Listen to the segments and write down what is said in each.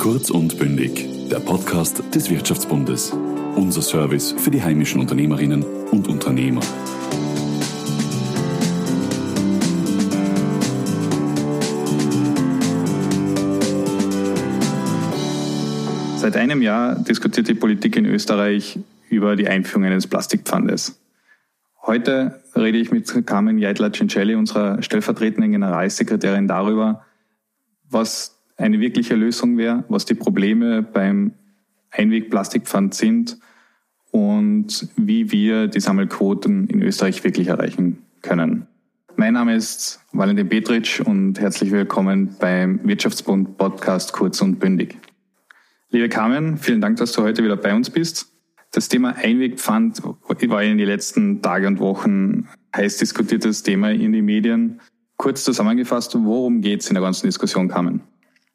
Kurz und bündig, der Podcast des Wirtschaftsbundes. Unser Service für die heimischen Unternehmerinnen und Unternehmer. Seit einem Jahr diskutiert die Politik in Österreich über die Einführung eines Plastikpfandes. Heute rede ich mit Carmen Jeitler-Cincelli, unserer stellvertretenden Generalsekretärin, darüber, was eine wirkliche Lösung wäre, was die Probleme beim Einwegplastikpfand sind und wie wir die Sammelquoten in Österreich wirklich erreichen können. Mein Name ist Valentin Petritsch und herzlich willkommen beim Wirtschaftsbund Podcast Kurz und Bündig. Liebe Carmen, vielen Dank, dass du heute wieder bei uns bist. Das Thema Einwegpfand war in den letzten Tagen und Wochen heiß diskutiertes Thema in den Medien. Kurz zusammengefasst, worum geht es in der ganzen Diskussion, Carmen?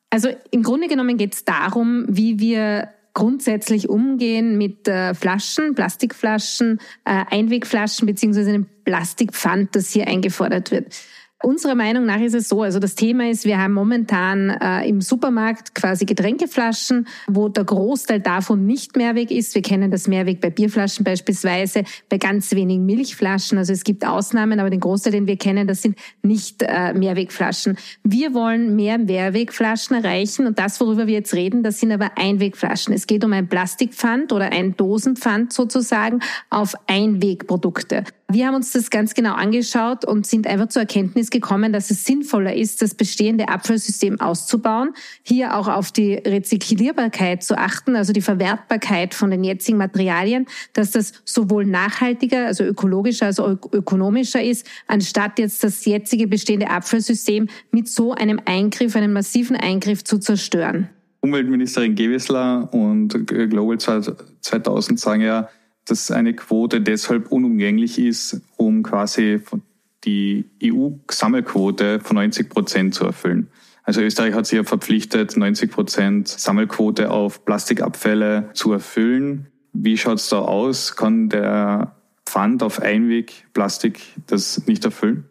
Also im Grunde genommen geht es darum, wie wir grundsätzlich umgehen mit äh, Flaschen, Plastikflaschen, äh, Einwegflaschen beziehungsweise einem Plastikpfand, das hier eingefordert wird. Unserer Meinung nach ist es so, also das Thema ist, wir haben momentan äh, im Supermarkt quasi Getränkeflaschen, wo der Großteil davon nicht Mehrweg ist. Wir kennen das Mehrweg bei Bierflaschen beispielsweise, bei ganz wenigen Milchflaschen. Also es gibt Ausnahmen, aber den Großteil, den wir kennen, das sind nicht äh, Mehrwegflaschen. Wir wollen mehr Mehrwegflaschen erreichen und das, worüber wir jetzt reden, das sind aber Einwegflaschen. Es geht um ein Plastikpfand oder ein Dosenpfand sozusagen auf Einwegprodukte. Wir haben uns das ganz genau angeschaut und sind einfach zur Erkenntnis gekommen, dass es sinnvoller ist, das bestehende Abfallsystem auszubauen, hier auch auf die Rezyklierbarkeit zu achten, also die Verwertbarkeit von den jetzigen Materialien, dass das sowohl nachhaltiger, also ökologischer als auch ökonomischer ist, anstatt jetzt das jetzige bestehende Abfallsystem mit so einem Eingriff, einem massiven Eingriff zu zerstören. Umweltministerin Gewissler und Global 2000 sagen ja, dass eine Quote deshalb unumgänglich ist, um quasi die EU-Sammelquote von 90 Prozent zu erfüllen. Also Österreich hat sich ja verpflichtet, 90 Prozent Sammelquote auf Plastikabfälle zu erfüllen. Wie schaut's da aus? Kann der Pfand auf Einwegplastik das nicht erfüllen?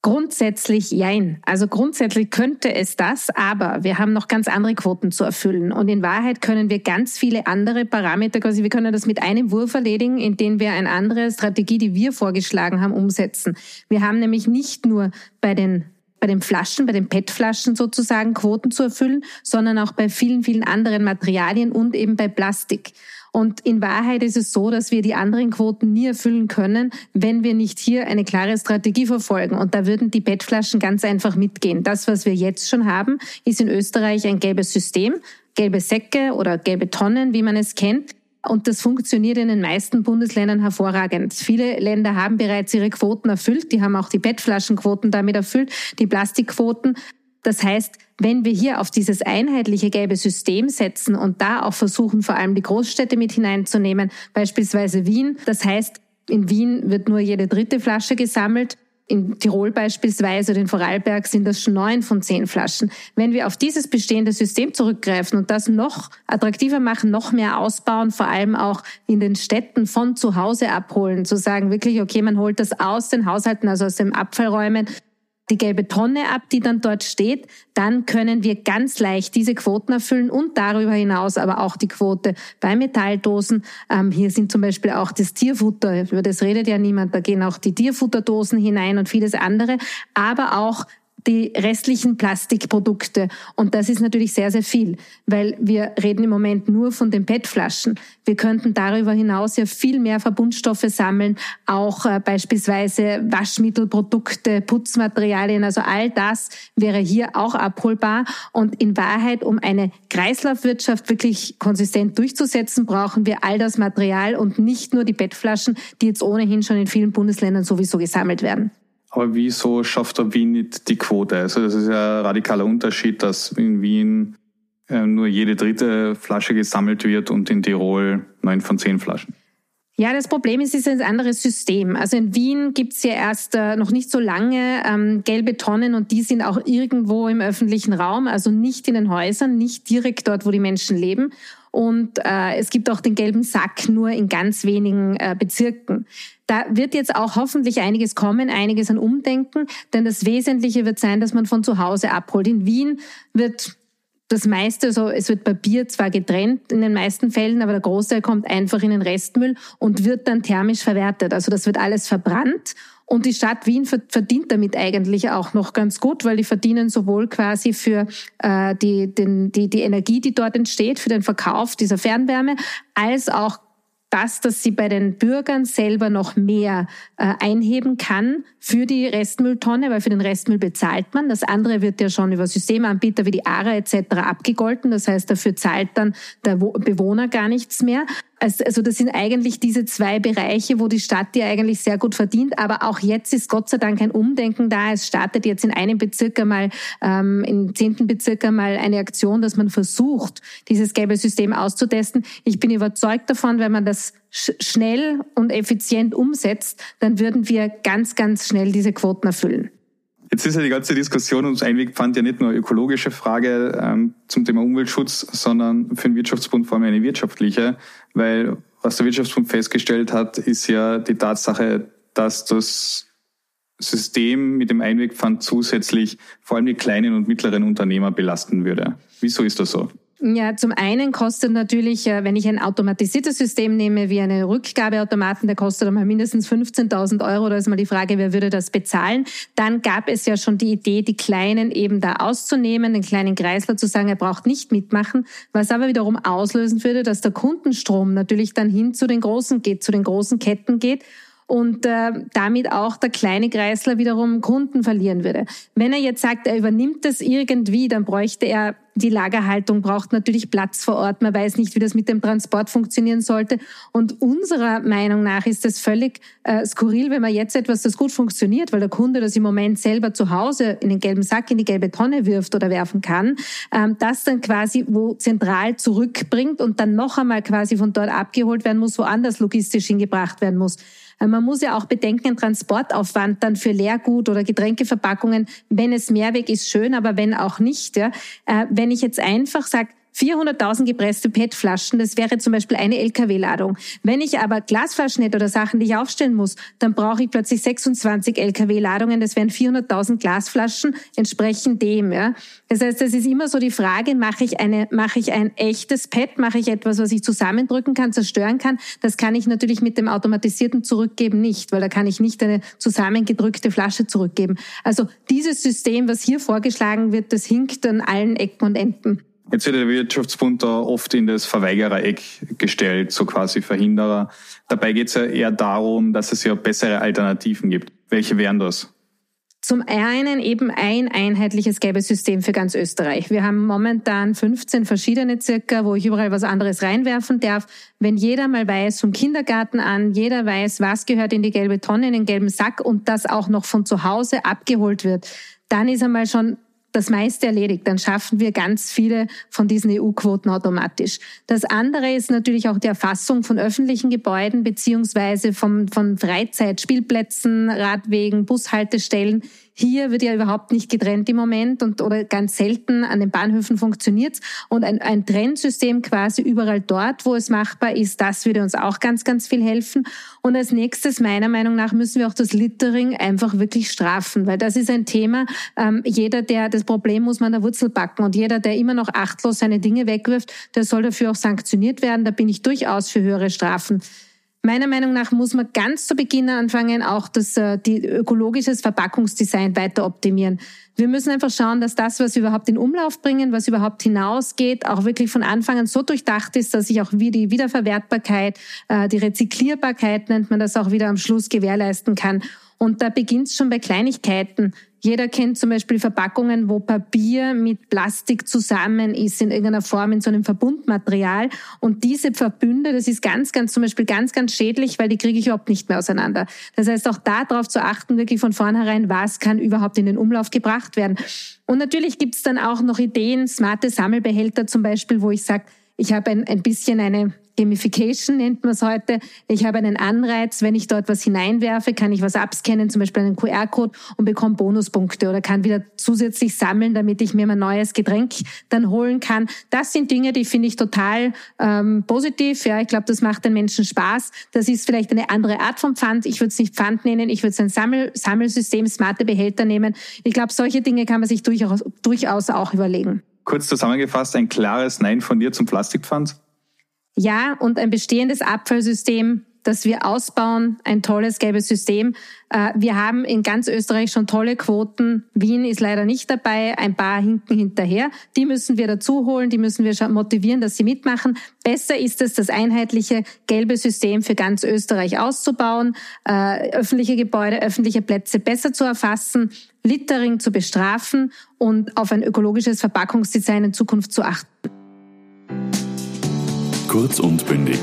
Grundsätzlich jein. Also grundsätzlich könnte es das, aber wir haben noch ganz andere Quoten zu erfüllen. Und in Wahrheit können wir ganz viele andere Parameter, quasi wir können das mit einem Wurf erledigen, indem wir eine andere Strategie, die wir vorgeschlagen haben, umsetzen. Wir haben nämlich nicht nur bei den bei den Flaschen, bei den PET-Flaschen sozusagen Quoten zu erfüllen, sondern auch bei vielen, vielen anderen Materialien und eben bei Plastik. Und in Wahrheit ist es so, dass wir die anderen Quoten nie erfüllen können, wenn wir nicht hier eine klare Strategie verfolgen. Und da würden die PET-Flaschen ganz einfach mitgehen. Das, was wir jetzt schon haben, ist in Österreich ein gelbes System, gelbe Säcke oder gelbe Tonnen, wie man es kennt. Und das funktioniert in den meisten Bundesländern hervorragend. Viele Länder haben bereits ihre Quoten erfüllt. Die haben auch die PET-Flaschenquoten damit erfüllt, die Plastikquoten. Das heißt, wenn wir hier auf dieses einheitliche gelbe System setzen und da auch versuchen, vor allem die Großstädte mit hineinzunehmen, beispielsweise Wien, das heißt, in Wien wird nur jede dritte Flasche gesammelt. In Tirol beispielsweise oder in Vorarlberg sind das schon neun von zehn Flaschen. Wenn wir auf dieses bestehende System zurückgreifen und das noch attraktiver machen, noch mehr ausbauen, vor allem auch in den Städten von zu Hause abholen, zu sagen wirklich, okay, man holt das aus den Haushalten, also aus den Abfallräumen die gelbe Tonne ab, die dann dort steht, dann können wir ganz leicht diese Quoten erfüllen und darüber hinaus aber auch die Quote bei Metalldosen. Ähm, hier sind zum Beispiel auch das Tierfutter, über das redet ja niemand, da gehen auch die Tierfutterdosen hinein und vieles andere, aber auch die restlichen Plastikprodukte. Und das ist natürlich sehr, sehr viel, weil wir reden im Moment nur von den PET-Flaschen. Wir könnten darüber hinaus ja viel mehr Verbundstoffe sammeln, auch äh, beispielsweise Waschmittelprodukte, Putzmaterialien. Also all das wäre hier auch abholbar. Und in Wahrheit, um eine Kreislaufwirtschaft wirklich konsistent durchzusetzen, brauchen wir all das Material und nicht nur die PET-Flaschen, die jetzt ohnehin schon in vielen Bundesländern sowieso gesammelt werden. Aber wieso schafft der Wien nicht die Quote? Also das ist ja ein radikaler Unterschied, dass in Wien äh, nur jede dritte Flasche gesammelt wird und in Tirol neun von zehn Flaschen. Ja, das Problem ist, es ist ein anderes System. Also in Wien gibt's ja erst äh, noch nicht so lange ähm, gelbe Tonnen und die sind auch irgendwo im öffentlichen Raum, also nicht in den Häusern, nicht direkt dort, wo die Menschen leben. Und äh, es gibt auch den gelben Sack nur in ganz wenigen äh, Bezirken. Da wird jetzt auch hoffentlich einiges kommen, einiges an Umdenken, denn das Wesentliche wird sein, dass man von zu Hause abholt. In Wien wird das meiste, so es wird Papier zwar getrennt in den meisten Fällen, aber der Großteil kommt einfach in den Restmüll und wird dann thermisch verwertet. Also das wird alles verbrannt und die Stadt Wien verdient damit eigentlich auch noch ganz gut, weil die verdienen sowohl quasi für äh, die, den, die, die Energie, die dort entsteht, für den Verkauf dieser Fernwärme, als auch das, dass sie bei den Bürgern selber noch mehr äh, einheben kann für die Restmülltonne, weil für den Restmüll bezahlt man. Das andere wird ja schon über Systemanbieter wie die ARA etc. abgegolten. Das heißt, dafür zahlt dann der Bewohner gar nichts mehr. Also das sind eigentlich diese zwei Bereiche, wo die Stadt ja eigentlich sehr gut verdient. Aber auch jetzt ist Gott sei Dank ein Umdenken da. Es startet jetzt in einem Bezirk einmal, ähm, im zehnten Bezirk einmal eine Aktion, dass man versucht, dieses gelbe System auszutesten. Ich bin überzeugt davon, wenn man das schnell und effizient umsetzt, dann würden wir ganz, ganz schnell diese Quoten erfüllen. Jetzt ist ja die ganze Diskussion ums Einwegpfand ja nicht nur eine ökologische Frage ähm, zum Thema Umweltschutz, sondern für den Wirtschaftsbund vor allem eine wirtschaftliche, weil was der Wirtschaftsbund festgestellt hat, ist ja die Tatsache, dass das System mit dem Einwegpfand zusätzlich vor allem die kleinen und mittleren Unternehmer belasten würde. Wieso ist das so? Ja, zum einen kostet natürlich, äh, wenn ich ein automatisiertes System nehme, wie eine Rückgabeautomaten, der kostet einmal mindestens 15.000 Euro. Da ist mal die Frage, wer würde das bezahlen? Dann gab es ja schon die Idee, die Kleinen eben da auszunehmen, den kleinen Kreisler zu sagen, er braucht nicht mitmachen, was aber wiederum auslösen würde, dass der Kundenstrom natürlich dann hin zu den Großen geht, zu den großen Ketten geht und äh, damit auch der kleine Kreisler wiederum Kunden verlieren würde. Wenn er jetzt sagt, er übernimmt das irgendwie, dann bräuchte er die Lagerhaltung, braucht natürlich Platz vor Ort. Man weiß nicht, wie das mit dem Transport funktionieren sollte. Und unserer Meinung nach ist es völlig äh, skurril, wenn man jetzt etwas, das gut funktioniert, weil der Kunde das im Moment selber zu Hause in den gelben Sack, in die gelbe Tonne wirft oder werfen kann, ähm, das dann quasi wo zentral zurückbringt und dann noch einmal quasi von dort abgeholt werden muss, woanders logistisch hingebracht werden muss. Äh, man muss ja auch bedenken, Transportaufwand dann für Leergut oder Getränkeverpackungen, wenn es Mehrweg ist, schön, aber wenn auch nicht. Ja. Äh, wenn ich jetzt einfach sage, 400.000 gepresste PET-Flaschen, das wäre zum Beispiel eine LKW-Ladung. Wenn ich aber Glasflaschen hätte oder Sachen, die ich aufstellen muss, dann brauche ich plötzlich 26 LKW-Ladungen, das wären 400.000 Glasflaschen, entsprechend dem. Ja. Das heißt, es ist immer so die Frage, mache ich, eine, mache ich ein echtes PET, mache ich etwas, was ich zusammendrücken kann, zerstören kann. Das kann ich natürlich mit dem automatisierten Zurückgeben nicht, weil da kann ich nicht eine zusammengedrückte Flasche zurückgeben. Also dieses System, was hier vorgeschlagen wird, das hinkt an allen Ecken und Enden. Jetzt wird der Wirtschaftsbund da oft in das Verweigerereck gestellt, so quasi Verhinderer. Dabei geht es ja eher darum, dass es ja bessere Alternativen gibt. Welche wären das? Zum einen eben ein einheitliches gelbes System für ganz Österreich. Wir haben momentan 15 verschiedene circa, wo ich überall was anderes reinwerfen darf. Wenn jeder mal weiß, vom Kindergarten an, jeder weiß, was gehört in die gelbe Tonne, in den gelben Sack und das auch noch von zu Hause abgeholt wird, dann ist einmal schon das meiste erledigt, dann schaffen wir ganz viele von diesen EU-Quoten automatisch. Das andere ist natürlich auch die Erfassung von öffentlichen Gebäuden beziehungsweise vom, von Freizeitspielplätzen, Radwegen, Bushaltestellen hier wird ja überhaupt nicht getrennt im Moment und oder ganz selten an den Bahnhöfen funktioniert's. Und ein, ein Trennsystem quasi überall dort, wo es machbar ist, das würde uns auch ganz, ganz viel helfen. Und als nächstes, meiner Meinung nach, müssen wir auch das Littering einfach wirklich strafen, weil das ist ein Thema. Ähm, jeder, der das Problem muss man an der Wurzel backen und jeder, der immer noch achtlos seine Dinge wegwirft, der soll dafür auch sanktioniert werden. Da bin ich durchaus für höhere Strafen. Meiner Meinung nach muss man ganz zu Beginn anfangen, auch das äh, die ökologisches Verpackungsdesign weiter optimieren. Wir müssen einfach schauen, dass das, was wir überhaupt in Umlauf bringen, was überhaupt hinausgeht, auch wirklich von Anfang an so durchdacht ist, dass ich auch wie die Wiederverwertbarkeit, äh, die Rezyklierbarkeit nennt man das auch wieder am Schluss gewährleisten kann. Und da beginnt es schon bei Kleinigkeiten. Jeder kennt zum Beispiel Verpackungen, wo Papier mit Plastik zusammen ist in irgendeiner Form in so einem Verbundmaterial. Und diese Verbünde, das ist ganz, ganz zum Beispiel ganz, ganz schädlich, weil die kriege ich überhaupt nicht mehr auseinander. Das heißt, auch darauf zu achten, wirklich von vornherein, was kann überhaupt in den Umlauf gebracht werden. Und natürlich gibt es dann auch noch Ideen, smarte Sammelbehälter zum Beispiel, wo ich sage, ich habe ein, ein bisschen eine Gamification nennt man es heute. Ich habe einen Anreiz, wenn ich dort was hineinwerfe, kann ich was abscannen, zum Beispiel einen QR-Code und bekomme Bonuspunkte oder kann wieder zusätzlich sammeln, damit ich mir mein neues Getränk dann holen kann. Das sind Dinge, die finde ich total ähm, positiv. Ja, ich glaube, das macht den Menschen Spaß. Das ist vielleicht eine andere Art von Pfand. Ich würde es nicht Pfand nennen, ich würde es ein Sammel Sammelsystem, smarte Behälter nehmen. Ich glaube, solche Dinge kann man sich durchaus, durchaus auch überlegen. kurz zusammengefasst ein klares Nein von dir zum Plastikpfand? Ja, und ein bestehendes Abfallsystem dass wir ausbauen, ein tolles gelbes System. Äh, wir haben in ganz Österreich schon tolle Quoten. Wien ist leider nicht dabei, ein paar hinken hinterher. Die müssen wir dazu holen, die müssen wir schon motivieren, dass sie mitmachen. Besser ist es, das einheitliche gelbe System für ganz Österreich auszubauen, äh, öffentliche Gebäude, öffentliche Plätze besser zu erfassen, Littering zu bestrafen und auf ein ökologisches Verpackungsdesign in Zukunft zu achten. Kurz und bündig.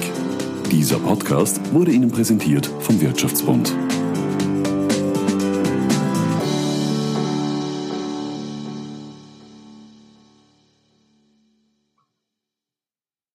Dieser Podcast wurde Ihnen präsentiert vom Wirtschaftsbund.